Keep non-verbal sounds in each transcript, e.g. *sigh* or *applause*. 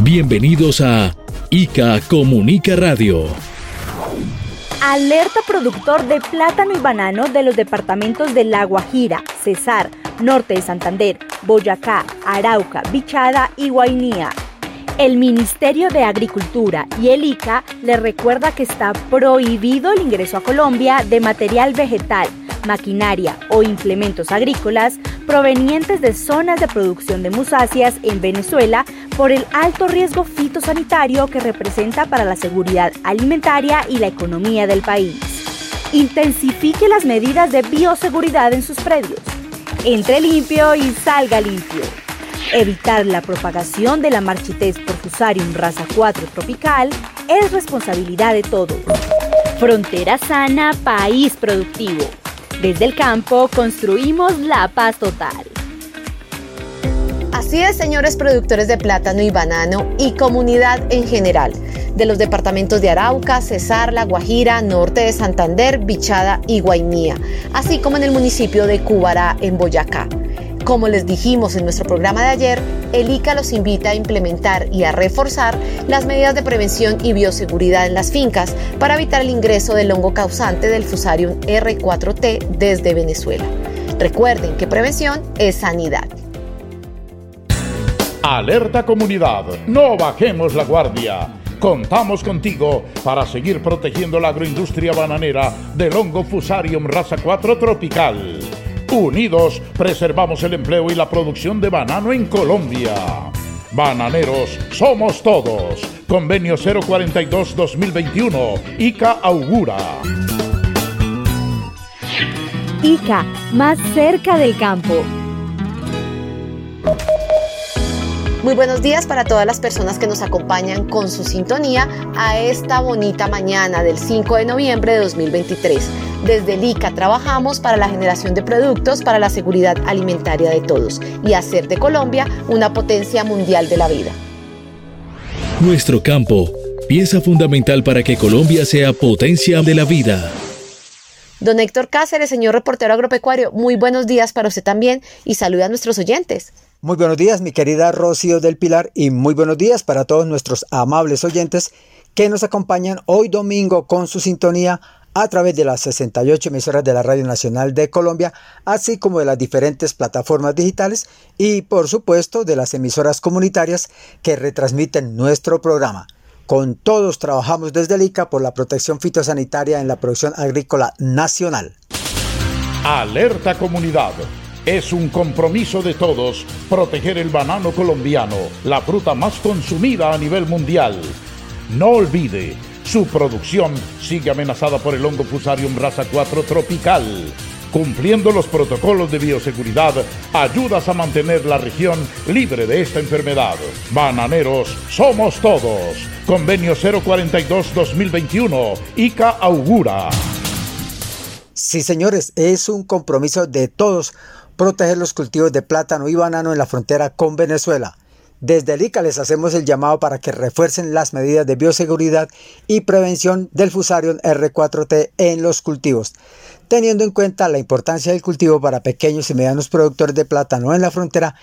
Bienvenidos a ICA Comunica Radio. Alerta productor de plátano y banano de los departamentos de La Guajira, Cesar, Norte de Santander, Boyacá, Arauca, Bichada y Guainía. El Ministerio de Agricultura y el ICA le recuerda que está prohibido el ingreso a Colombia de material vegetal, maquinaria o implementos agrícolas provenientes de zonas de producción de musáceas en Venezuela por el alto riesgo fitosanitario que representa para la seguridad alimentaria y la economía del país. Intensifique las medidas de bioseguridad en sus predios. Entre limpio y salga limpio. Evitar la propagación de la marchitez por Fusarium raza 4 tropical es responsabilidad de todos. Frontera sana, país productivo. Desde el campo construimos la paz total. Así es, señores productores de plátano y banano y comunidad en general, de los departamentos de Arauca, Cesar, La Guajira, Norte de Santander, Bichada y Guainía, así como en el municipio de Cubará, en Boyacá. Como les dijimos en nuestro programa de ayer, el ICA los invita a implementar y a reforzar las medidas de prevención y bioseguridad en las fincas para evitar el ingreso del hongo causante del Fusarium R4T desde Venezuela. Recuerden que prevención es sanidad. Alerta comunidad, no bajemos la guardia. Contamos contigo para seguir protegiendo la agroindustria bananera del hongo Fusarium raza 4 tropical. Unidos preservamos el empleo y la producción de banano en Colombia. Bananeros somos todos. Convenio 042-2021. ICA augura. ICA, más cerca del campo. Muy buenos días para todas las personas que nos acompañan con su sintonía a esta bonita mañana del 5 de noviembre de 2023. Desde el ICA trabajamos para la generación de productos para la seguridad alimentaria de todos y hacer de Colombia una potencia mundial de la vida. Nuestro campo, pieza fundamental para que Colombia sea potencia de la vida. Don Héctor Cáceres, señor reportero agropecuario, muy buenos días para usted también y saluda a nuestros oyentes. Muy buenos días, mi querida Rocío del Pilar, y muy buenos días para todos nuestros amables oyentes que nos acompañan hoy domingo con su sintonía a través de las 68 emisoras de la Radio Nacional de Colombia, así como de las diferentes plataformas digitales y por supuesto de las emisoras comunitarias que retransmiten nuestro programa. Con todos trabajamos desde el ICA por la protección fitosanitaria en la producción agrícola nacional. Alerta comunidad. Es un compromiso de todos proteger el banano colombiano, la fruta más consumida a nivel mundial. No olvide, su producción sigue amenazada por el hongo Fusarium raza 4 tropical. Cumpliendo los protocolos de bioseguridad, ayudas a mantener la región libre de esta enfermedad. Bananeros, somos todos. Convenio 042-2021, ICA augura. Sí, señores, es un compromiso de todos proteger los cultivos de plátano y banano en la frontera con Venezuela. Desde el ICA les hacemos el llamado para que refuercen las medidas de bioseguridad y prevención del Fusarium R4T en los cultivos, teniendo en cuenta la importancia del cultivo para pequeños y medianos productores de plátano en la frontera.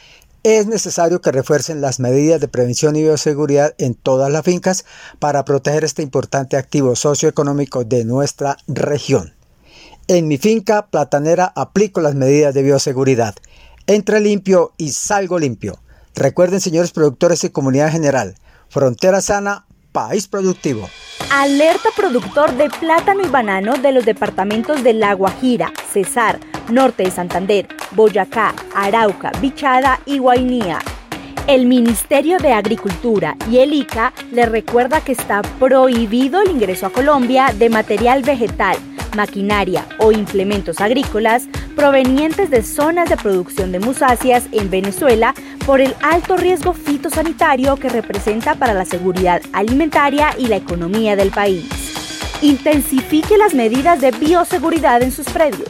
Es necesario que refuercen las medidas de prevención y bioseguridad en todas las fincas para proteger este importante activo socioeconómico de nuestra región. En mi finca platanera aplico las medidas de bioseguridad. Entre limpio y salgo limpio. Recuerden, señores productores y comunidad general, frontera sana, país productivo. Alerta productor de plátano y banano de los departamentos de La Guajira, Cesar, Norte de Santander, Boyacá, Arauca, Bichada y Guainía. El Ministerio de Agricultura y el ICA le recuerda que está prohibido el ingreso a Colombia de material vegetal, maquinaria o implementos agrícolas provenientes de zonas de producción de musáceas en Venezuela por el alto riesgo fitosanitario que representa para la seguridad alimentaria y la economía del país. Intensifique las medidas de bioseguridad en sus predios.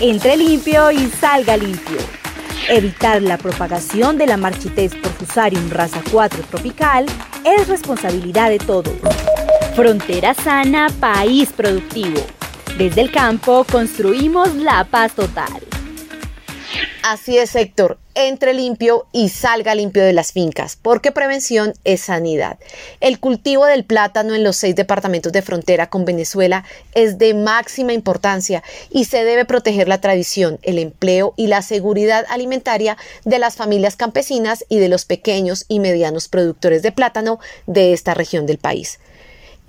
Entre limpio y salga limpio. Evitar la propagación de la marchitez por Fusarium raza 4 tropical es responsabilidad de todos. Frontera sana, país productivo. Desde el campo construimos la paz total. Así es, Héctor. Entre limpio y salga limpio de las fincas, porque prevención es sanidad. El cultivo del plátano en los seis departamentos de frontera con Venezuela es de máxima importancia y se debe proteger la tradición, el empleo y la seguridad alimentaria de las familias campesinas y de los pequeños y medianos productores de plátano de esta región del país.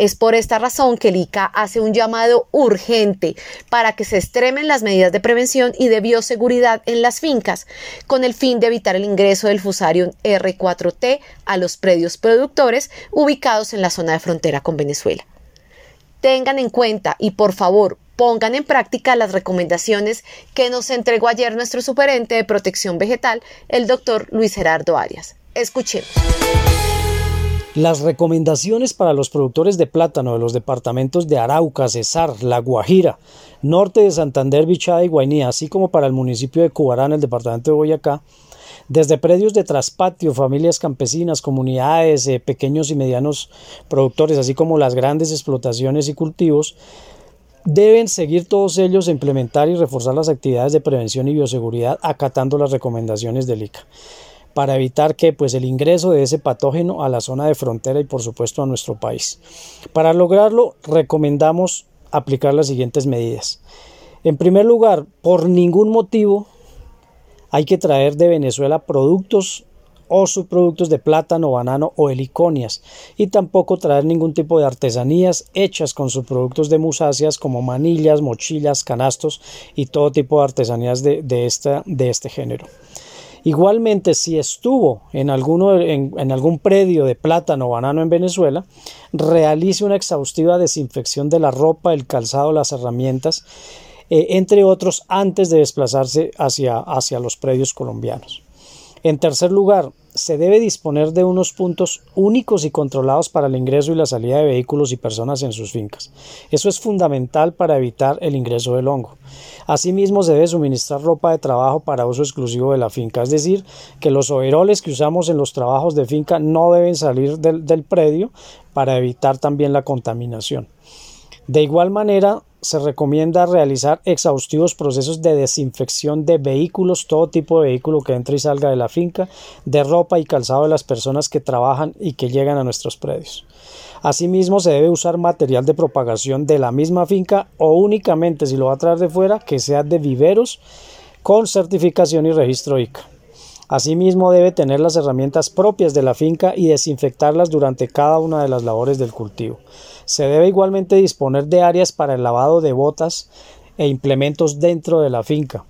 Es por esta razón que el ICA hace un llamado urgente para que se extremen las medidas de prevención y de bioseguridad en las fincas, con el fin de evitar el ingreso del Fusarium R4T a los predios productores ubicados en la zona de frontera con Venezuela. Tengan en cuenta y por favor pongan en práctica las recomendaciones que nos entregó ayer nuestro superente de protección vegetal, el doctor Luis Gerardo Arias. Escuchemos. Las recomendaciones para los productores de plátano de los departamentos de Arauca, Cesar, La Guajira, norte de Santander, Bichada y Guainía, así como para el municipio de Cubarán, el departamento de Boyacá, desde predios de traspatio, familias campesinas, comunidades, eh, pequeños y medianos productores, así como las grandes explotaciones y cultivos, deben seguir todos ellos implementar y reforzar las actividades de prevención y bioseguridad acatando las recomendaciones del ICA para evitar que pues el ingreso de ese patógeno a la zona de frontera y por supuesto a nuestro país. Para lograrlo recomendamos aplicar las siguientes medidas. En primer lugar, por ningún motivo hay que traer de Venezuela productos o subproductos de plátano, banano o heliconias y tampoco traer ningún tipo de artesanías hechas con subproductos de musáceas como manillas, mochilas, canastos y todo tipo de artesanías de, este género. Igualmente, si estuvo en, algún predio de plátano o banano en Venezuela, realice una exhaustiva desinfección de la ropa, el calzado, las herramientas, eh, entre otros, antes de desplazarse hacia los predios colombianos. En tercer lugar, se debe disponer de unos puntos únicos y controlados para el ingreso y la salida de vehículos y personas en sus fincas. Eso es fundamental para evitar el ingreso del hongo. Asimismo, se debe suministrar ropa de trabajo para uso exclusivo de la finca, es decir, que los overoles que usamos en los trabajos de finca no deben salir del, predio para evitar también la contaminación. De igual manera, se recomienda realizar exhaustivos procesos de desinfección de vehículos, todo tipo de vehículo que entre y salga de la finca, de ropa y calzado de las personas que trabajan y que llegan a nuestros predios. Asimismo, se debe usar material de propagación de la misma finca o únicamente si lo va a traer de fuera, que sea de viveros con certificación y registro ICA. Asimismo, debe tener las herramientas propias de la finca y desinfectarlas durante cada una de las labores del cultivo. Se debe igualmente disponer de áreas para el lavado de botas e implementos dentro de la finca.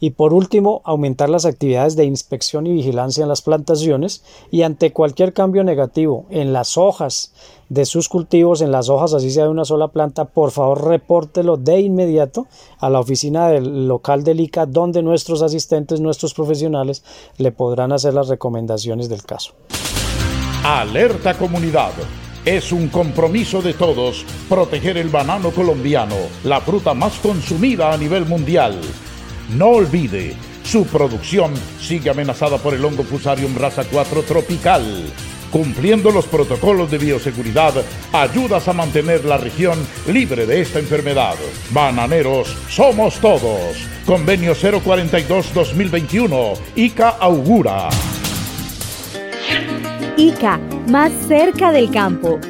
Y por último, aumentar las actividades de inspección y vigilancia en las plantaciones y ante cualquier cambio negativo en las hojas de sus cultivos, en las hojas así sea de una sola planta, por favor repórtelo de inmediato a la oficina del local del ICA donde nuestros asistentes, nuestros profesionales le podrán hacer las recomendaciones del caso. Alerta comunidad. Es un compromiso de todos proteger el banano colombiano, la fruta más consumida a nivel mundial. No olvide, su producción sigue amenazada por el hongo Fusarium raza 4 tropical. Cumpliendo los protocolos de bioseguridad, ayudas a mantener la región libre de esta enfermedad. Bananeros, somos todos. Convenio 042-2021, ICA augura. ICA, más cerca del campo.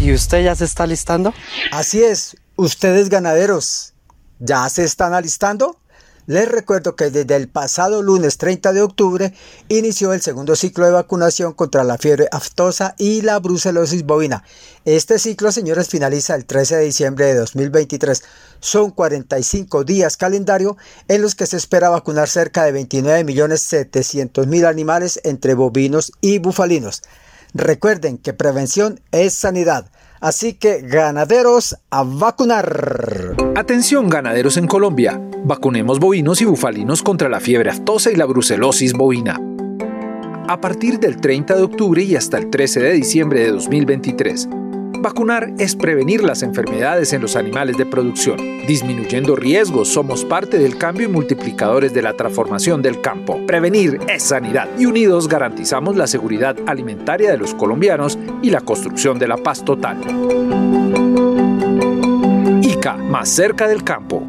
¿Y usted ya se está alistando? Así es, ustedes ganaderos, ¿ya se están alistando? Les recuerdo que desde el pasado lunes 30 de octubre inició el segundo ciclo de vacunación contra la fiebre aftosa y la brucelosis bovina. Este ciclo, señores, finaliza el 13 de diciembre de 2023. Son 45 días calendario en los que se espera vacunar cerca de 29.700.000 animales entre bovinos y bufalinos. Recuerden que prevención es sanidad. Así que ganaderos a vacunar. Atención ganaderos en Colombia. Vacunemos bovinos y bufalinos contra la fiebre aftosa y la brucelosis bovina. A partir del 30 de octubre y hasta el 13 de diciembre de 2023, Vacunar es prevenir las enfermedades en los animales de producción. Disminuyendo riesgos, somos parte del cambio y multiplicadores de la transformación del campo. Prevenir es sanidad y unidos garantizamos la seguridad alimentaria de los colombianos y la construcción de la paz total. ICA, más cerca del campo.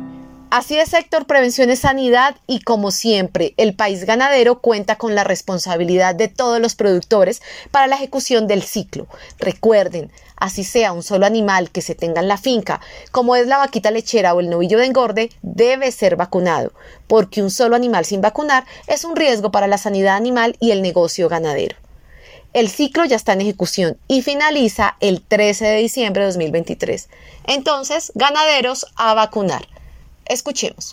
Así es, sector Prevención es Sanidad y como siempre, el país ganadero cuenta con la responsabilidad de todos los productores para la ejecución del ciclo. Recuerden, así sea un solo animal que se tenga en la finca, como es la vaquita lechera o el novillo de engorde, debe ser vacunado, porque un solo animal sin vacunar es un riesgo para la sanidad animal y el negocio ganadero. El ciclo ya está en ejecución y finaliza el 13 de diciembre de 2023. Entonces, ganaderos a vacunar. Escuchemos.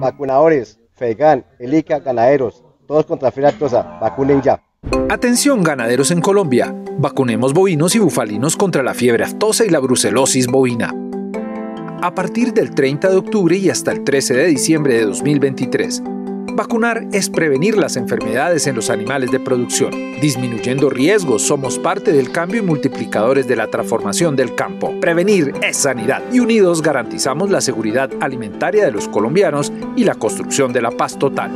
Vacunadores, FEGAN, ELICA, ganaderos, todos contra filatosa, vacunen ya. Atención ganaderos en Colombia, vacunemos bovinos y bufalinos contra la fiebre aftosa y la brucelosis bovina. A partir del 30 de octubre y hasta el 13 de diciembre de 2023, Vacunar es prevenir las enfermedades en los animales de producción. Disminuyendo riesgos, somos parte del cambio y multiplicadores de la transformación del campo. Prevenir es sanidad y unidos garantizamos la seguridad alimentaria de los colombianos y la construcción de la paz total.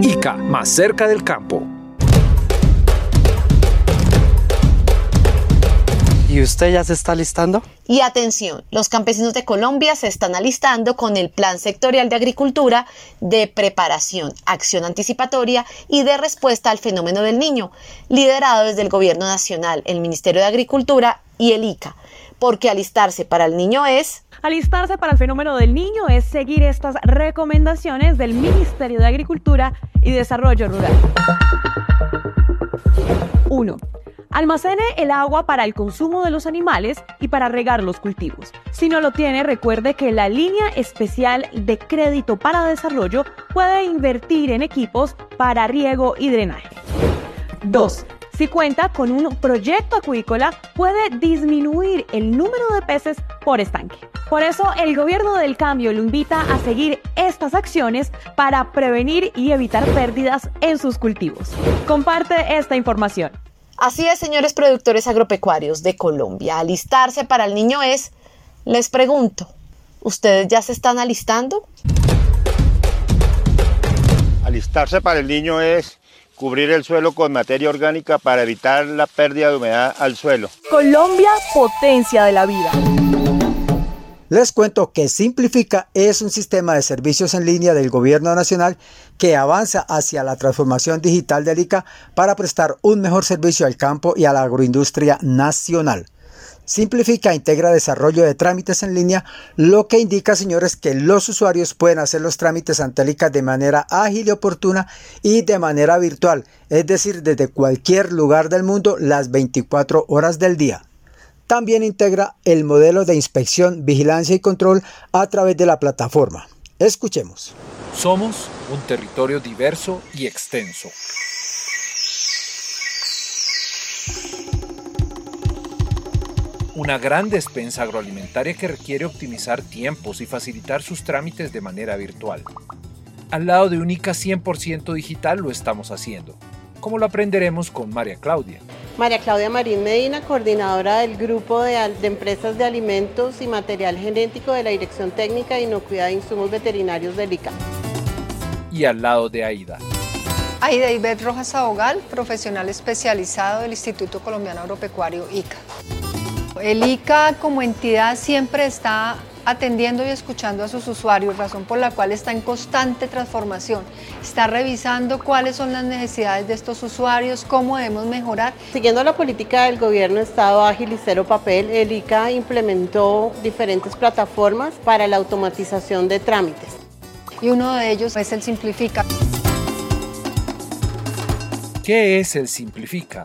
ICA, más cerca del campo. ¿Y usted ya se está listando? Y atención, los campesinos de Colombia se están alistando con el Plan Sectorial de Agricultura de preparación, acción anticipatoria y de respuesta al fenómeno del niño, liderado desde el Gobierno Nacional, el Ministerio de Agricultura y el ICA. Porque alistarse para el niño es... Alistarse para el fenómeno del niño es seguir estas recomendaciones del Ministerio de Agricultura y Desarrollo Rural. 1 Almacene el agua para el consumo de los animales y para regar los cultivos. Si no lo tiene, recuerde que la línea especial de crédito para desarrollo puede invertir en equipos para riego y drenaje. 2. Si cuenta con un proyecto acuícola, puede disminuir el número de peces por estanque. Por eso, el gobierno del cambio lo invita a seguir estas acciones para prevenir y evitar pérdidas en sus cultivos. Comparte esta información. Así es, señores productores agropecuarios de Colombia, alistarse para el niño es, les pregunto, ¿ustedes ya se están alistando? Alistarse para el niño es cubrir el suelo con materia orgánica para evitar la pérdida de humedad al suelo. Colombia, potencia de la vida. Les cuento que Simplifica es un sistema de servicios en línea del Gobierno Nacional que avanza hacia la transformación digital del ICA para prestar un mejor servicio al campo y a la agroindustria nacional. Simplifica integra desarrollo de trámites en línea, lo que indica, señores, que los usuarios pueden hacer los trámites ante el ICA de manera ágil y oportuna y de manera virtual, es decir, desde cualquier lugar del mundo las 24 horas del día. También integra el modelo de inspección, vigilancia y control a través de la plataforma. Escuchemos. Somos un territorio diverso y extenso. Una gran despensa agroalimentaria que requiere optimizar tiempos y facilitar sus trámites de manera virtual. Al lado de Única 100% digital lo estamos haciendo, como lo aprenderemos con María Claudia, María Claudia Marín Medina, coordinadora del Grupo de, Empresas de Alimentos y Material Genético de la Dirección Técnica de Inocuidad de Insumos Veterinarios del ICA. Y al lado de Aida. Aida Ibet Rojas Abogal, profesional especializado del Instituto Colombiano Agropecuario ICA. El ICA como entidad siempre está atendiendo y escuchando a sus usuarios, razón por la cual está en constante transformación. Está revisando cuáles son las necesidades de estos usuarios, cómo debemos mejorar. Siguiendo la política del gobierno Estado ágil y cero papel, el ICA implementó diferentes plataformas para la automatización de trámites. Y uno de ellos es el Simplifica. ¿Qué es el Simplifica?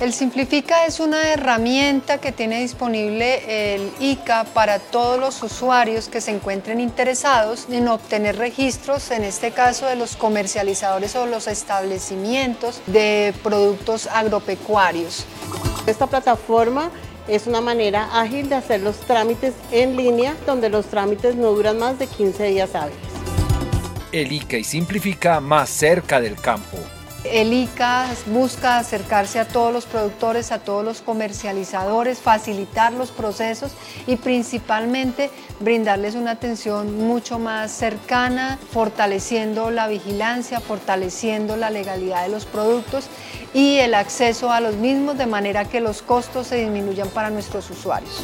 El Simplifica es una herramienta que tiene disponible el ICA para todos los usuarios que se encuentren interesados en obtener registros, en este caso de los comercializadores o los establecimientos de productos agropecuarios. Esta plataforma es una manera ágil de hacer los trámites en línea, donde los trámites no duran más de 15 días hábiles. El ICA y Simplifica más cerca del campo. El ICA busca acercarse a todos los productores, a todos los comercializadores, facilitar los procesos y principalmente brindarles una atención mucho más cercana, fortaleciendo la vigilancia, fortaleciendo la legalidad de los productos y el acceso a los mismos de manera que los costos se disminuyan para nuestros usuarios.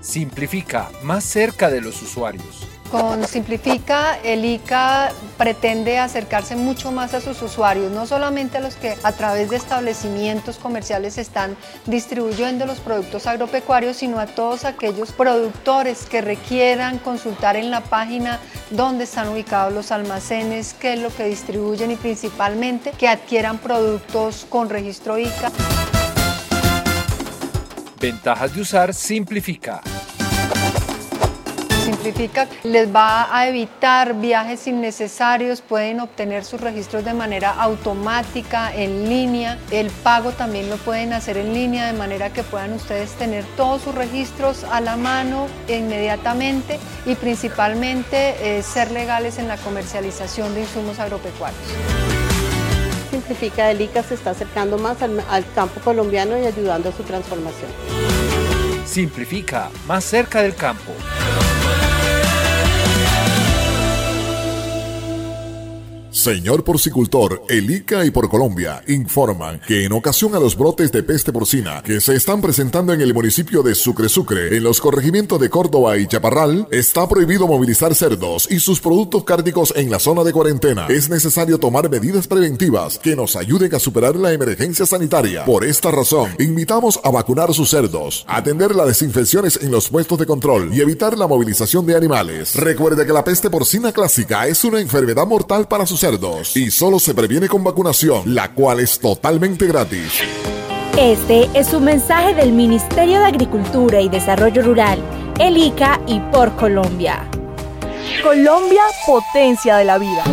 Simplifica más cerca de los usuarios. Con Simplifica, el ICA pretende acercarse mucho más a sus usuarios, no solamente a los que a través de establecimientos comerciales están distribuyendo los productos agropecuarios, sino a todos aquellos productores que requieran consultar en la página dónde están ubicados los almacenes, qué es lo que distribuyen y principalmente que adquieran productos con registro ICA. Ventajas de usar Simplifica. Simplifica les va a evitar viajes innecesarios, pueden obtener sus registros de manera automática, en línea. El pago también lo pueden hacer en línea de manera que puedan ustedes tener todos sus registros a la mano inmediatamente y principalmente eh, ser legales en la comercialización de insumos agropecuarios. Simplifica el ICA se está acercando más al, al campo colombiano y ayudando a su transformación. Simplifica más cerca del campo. Señor porcicultor, el ICA y por Colombia informan que en ocasión a los brotes de peste porcina que se están presentando en el municipio de Sucre Sucre, en los corregimientos de Córdoba y Chaparral, está prohibido movilizar cerdos y sus productos cárnicos en la zona de cuarentena. Es necesario tomar medidas preventivas que nos ayuden a superar la emergencia sanitaria. Por esta razón, invitamos a vacunar sus cerdos, atender las desinfecciones en los puestos de control y evitar la movilización de animales. Recuerde que la peste porcina clásica es una enfermedad mortal para sus cerdos y solo se previene con vacunación, la cual es totalmente gratis. Este es un mensaje del Ministerio de Agricultura y Desarrollo Rural, el ICA y por Colombia. Colombia, potencia de la vida.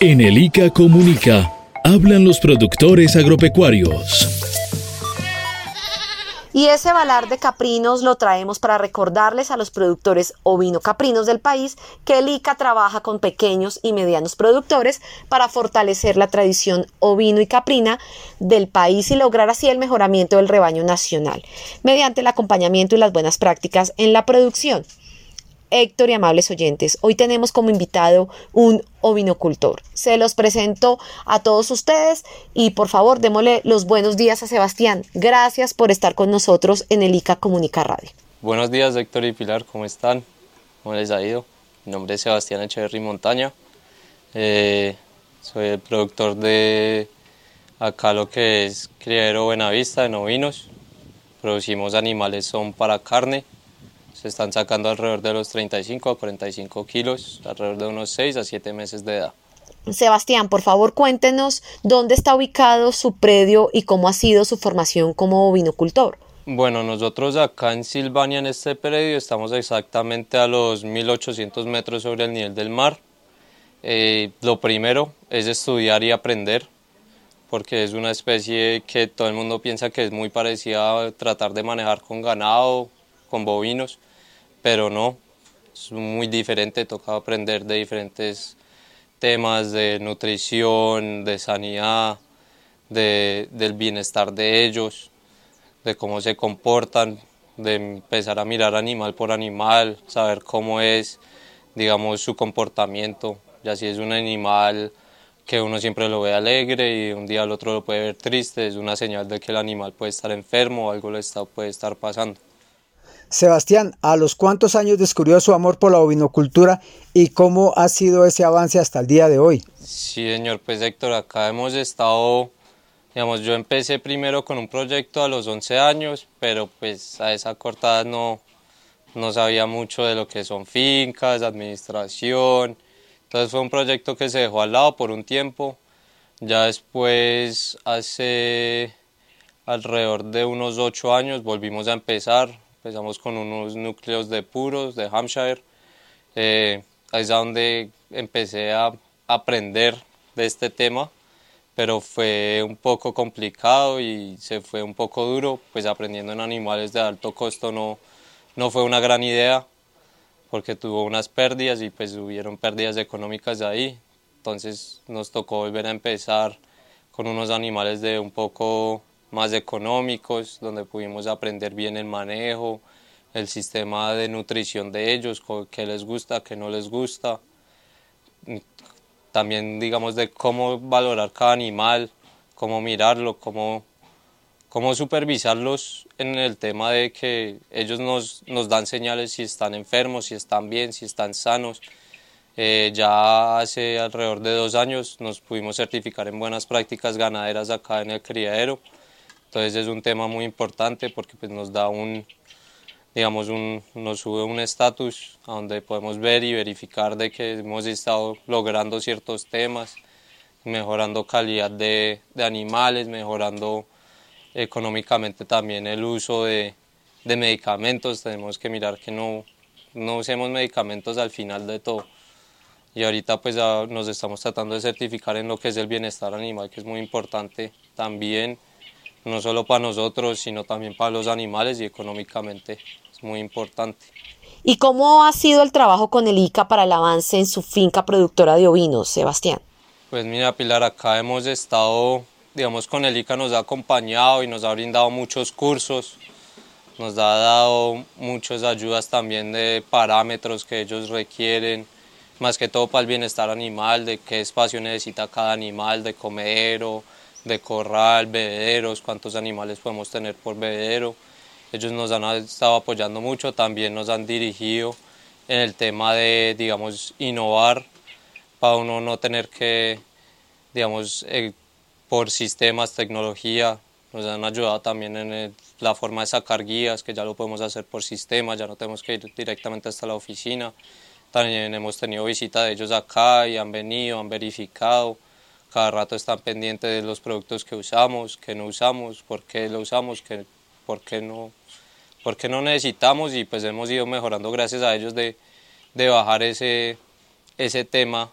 En el ICA Comunica, hablan los productores agropecuarios. Y ese balar de caprinos lo traemos para recordarles a los productores ovino-caprinos del país que el ICA trabaja con pequeños y medianos productores para fortalecer la tradición ovino y caprina del país y lograr así el mejoramiento del rebaño nacional, mediante el acompañamiento y las buenas prácticas en la producción. Héctor y amables oyentes, hoy tenemos como invitado un ovinocultor. Se los presento a todos ustedes y por favor démosle los buenos días a Sebastián. Gracias por estar con nosotros en el ICA Comunica Radio. Buenos días Héctor y Pilar, ¿cómo están? ¿Cómo les ha ido? Mi nombre es Sebastián Echeverry Montaña. Eh, soy el productor de acá lo que es criadero Buenavista en ovinos. Producimos animales, son para carne, se están sacando alrededor de los 35 a 45 kilos, alrededor de unos 6 a 7 meses de edad. Sebastián, por favor cuéntenos dónde está ubicado su predio y cómo ha sido su formación como vinocultor. Bueno, nosotros acá en Silvania, en este predio, estamos exactamente a los 1800 metros sobre el nivel del mar. Eh, lo primero es estudiar y aprender, porque es una especie que todo el mundo piensa que es muy parecida a tratar de manejar con ganado, con bovinos, pero no, es muy diferente, toca aprender de diferentes temas de nutrición, de sanidad, de, del bienestar de ellos, de cómo se comportan, de empezar a mirar animal por animal, saber cómo es, digamos, su comportamiento, ya si es un animal que uno siempre lo ve alegre y un día al otro lo puede ver triste, es una señal de que el animal puede estar enfermo o algo le está, puede estar pasando. Sebastián, ¿a los cuántos años descubrió su amor por la ovinocultura y cómo ha sido ese avance hasta el día de hoy? Sí, señor, pues Héctor, acá hemos estado, digamos, yo empecé primero con un proyecto a los 11 años, pero pues a esa corta edad no, no sabía mucho de lo que son fincas, administración, entonces fue un proyecto que se dejó al lado por un tiempo, ya después hace alrededor de unos 8 años volvimos a empezar, empezamos con unos núcleos de puros de Hampshire, eh, ahí es donde empecé a aprender de este tema, pero fue un poco complicado y se fue un poco duro, pues aprendiendo en animales de alto costo no, no fue una gran idea, porque tuvo unas pérdidas y pues hubieron pérdidas económicas de ahí, entonces nos tocó volver a empezar con unos animales de un poco más económicos, donde pudimos aprender bien el manejo, el sistema de nutrición de ellos, qué les gusta, qué no les gusta. También, digamos, de cómo valorar cada animal, cómo mirarlo, cómo, cómo supervisarlos en el tema de que ellos nos, nos dan señales si están enfermos, si están bien, si están sanos. Eh, ya hace alrededor de dos años nos pudimos certificar en buenas prácticas ganaderas acá en el criadero. Entonces es un tema muy importante porque pues, nos da un, digamos, un, nos sube un estatus donde podemos ver y verificar de que hemos estado logrando ciertos temas, mejorando calidad de, de animales, mejorando económicamente también el uso de, de, medicamentos. Tenemos que mirar que no, no usemos medicamentos al final de todo. Y ahorita pues nos estamos tratando de certificar en lo que es el bienestar animal, que es muy importante también no solo para nosotros, sino también para los animales y económicamente es muy importante. ¿Y cómo ha sido el trabajo con el ICA para el avance en su finca productora de ovinos, Sebastián? Pues mira, Pilar, acá hemos estado, digamos, con el ICA nos ha acompañado y nos ha brindado muchos cursos, nos ha dado muchas ayudas también de parámetros que ellos requieren, más que todo para el bienestar animal, de qué espacio necesita cada animal, de comedero, de corral, bebederos, cuántos animales podemos tener por bebedero. Ellos nos han estado apoyando mucho, también nos han dirigido en el tema de, digamos, innovar para uno no tener que, digamos, eh, por sistemas, tecnología, nos han ayudado también en la forma de sacar guías, que ya lo podemos hacer por sistema, ya no tenemos que ir directamente hasta la oficina. También hemos tenido visita de ellos acá y han venido, han verificado cada rato están pendientes de los productos que usamos, que no usamos, por qué lo usamos, que, por, qué no, por qué no necesitamos y pues hemos ido mejorando gracias a ellos de, de bajar ese, ese tema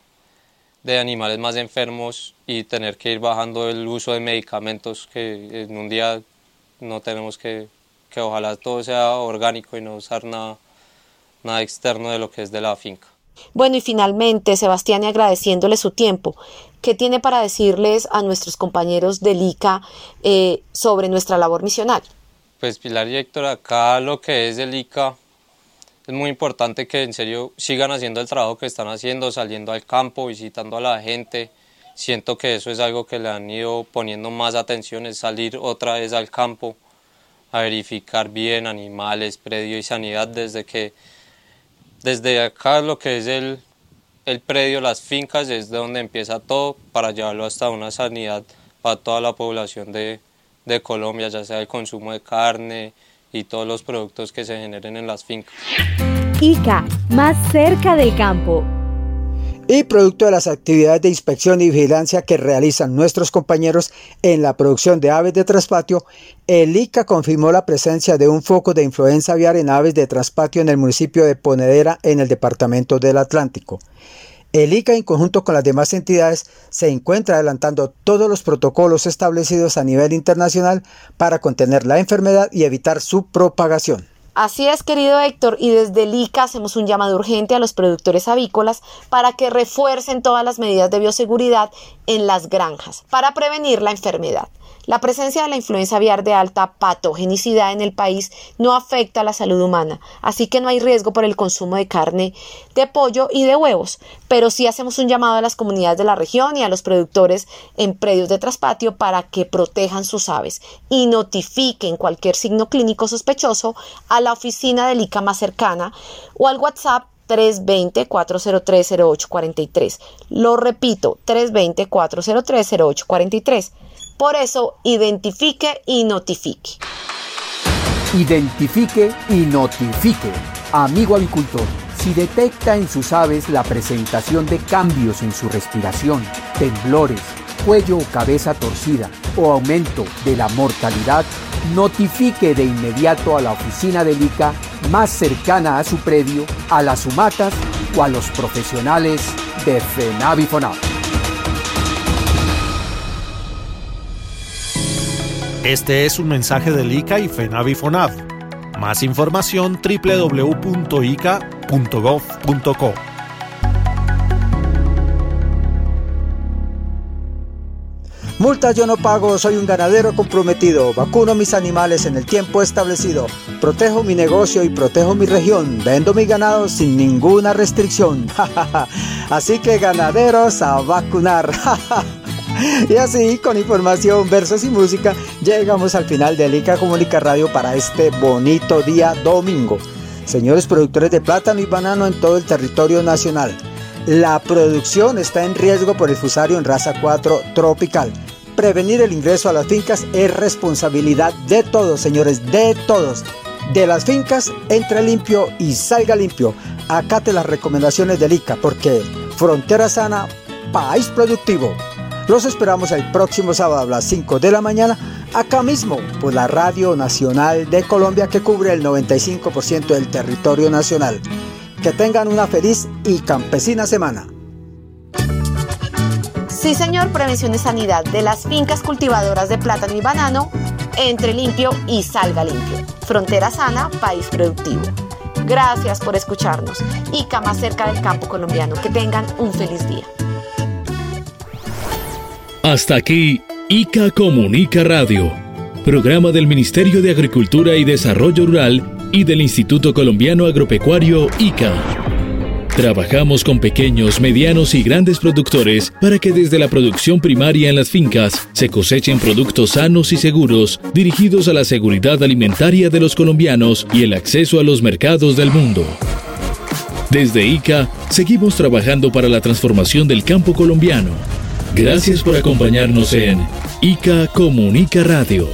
de animales más enfermos y tener que ir bajando el uso de medicamentos que en un día no tenemos que, que ojalá todo sea orgánico y no usar nada, nada externo de lo que es de la finca. Bueno, y finalmente, Sebastián, y agradeciéndole su tiempo, ¿qué tiene para decirles a nuestros compañeros del ICA eh, sobre nuestra labor misional? Pues Pilar y Héctor, acá lo que es el ICA es muy importante que en serio sigan haciendo el trabajo que están haciendo, saliendo al campo, visitando a la gente. Siento que eso es algo que le han ido poniendo más atención, es salir otra vez al campo a verificar bien animales, predio y sanidad desde que desde acá lo que es el, el predio, las fincas, es de donde empieza todo para llevarlo hasta una sanidad para toda la población de, de Colombia, ya sea el consumo de carne y todos los productos que se generen en las fincas. ICA, más cerca del campo y producto de las actividades de inspección y vigilancia que realizan nuestros compañeros en la producción de aves de traspatio, el ICA confirmó la presencia de un foco de influenza aviar en aves de traspatio en el municipio de Ponedera en el departamento del Atlántico. El ICA, en conjunto con las demás entidades, se encuentra adelantando todos los protocolos establecidos a nivel internacional para contener la enfermedad y evitar su propagación. Así es, querido Héctor, y desde el ICA hacemos un llamado urgente a los productores avícolas para que refuercen todas las medidas de bioseguridad en las granjas para prevenir la enfermedad. La presencia de la influenza aviar de alta patogenicidad en el país no afecta a la salud humana, así que no hay riesgo por el consumo de carne, de pollo y de huevos, pero sí hacemos un llamado a las comunidades de la región y a los productores en predios de traspatio para que protejan sus aves y notifiquen cualquier signo clínico sospechoso la oficina del ICA más cercana o al WhatsApp 320-403-0843. Lo repito, 320-403-0843. Por eso, identifique y notifique. Identifique y notifique. Amigo avicultor, si detecta en sus aves la presentación de cambios en su respiración, temblores, cuello o cabeza torcida o aumento de la mortalidad, notifique de inmediato a la oficina del ICA más cercana a su predio, a las sumatas o a los profesionales de FENAVIFONAV. Este es un mensaje del ICA y FENAVIFONAV. Más información www.ica.gov.co. Multas yo no pago, soy un ganadero comprometido. Vacuno mis animales en el tiempo establecido. Protejo mi negocio y protejo mi región. Vendo mi ganado sin ninguna restricción. *laughs* Así que ganaderos a vacunar. *laughs* Y así, con información, versos y música, llegamos al final de ICA Comunica Radio para este bonito día domingo. Señores productores de plátano y banano en todo el territorio nacional, la producción está en riesgo por el fusario en raza 4 tropical. Prevenir el ingreso a las fincas es responsabilidad de todos, señores, de todos. De las fincas, entre limpio y salga limpio. Acate las recomendaciones del ICA porque frontera sana, país productivo. Los esperamos el próximo sábado a las 5 de la mañana, acá mismo, por la Radio Nacional de Colombia que cubre el 95% del territorio nacional. Que tengan una feliz y campesina semana. Sí, señor, prevención y sanidad de las fincas cultivadoras de plátano y banano, entre limpio y salga limpio. Frontera sana, país productivo. Gracias por escucharnos. ICA más cerca del campo colombiano. Que tengan un feliz día. Hasta aquí, ICA Comunica Radio, programa del Ministerio de Agricultura y Desarrollo Rural y del Instituto Colombiano Agropecuario ICA. Trabajamos con pequeños, medianos y grandes productores para que desde la producción primaria en las fincas se cosechen productos sanos y seguros dirigidos a la seguridad alimentaria de los colombianos y el acceso a los mercados del mundo. Desde ICA seguimos trabajando para la transformación del campo colombiano Gracias por acompañarnos en ICA Comunica Radio.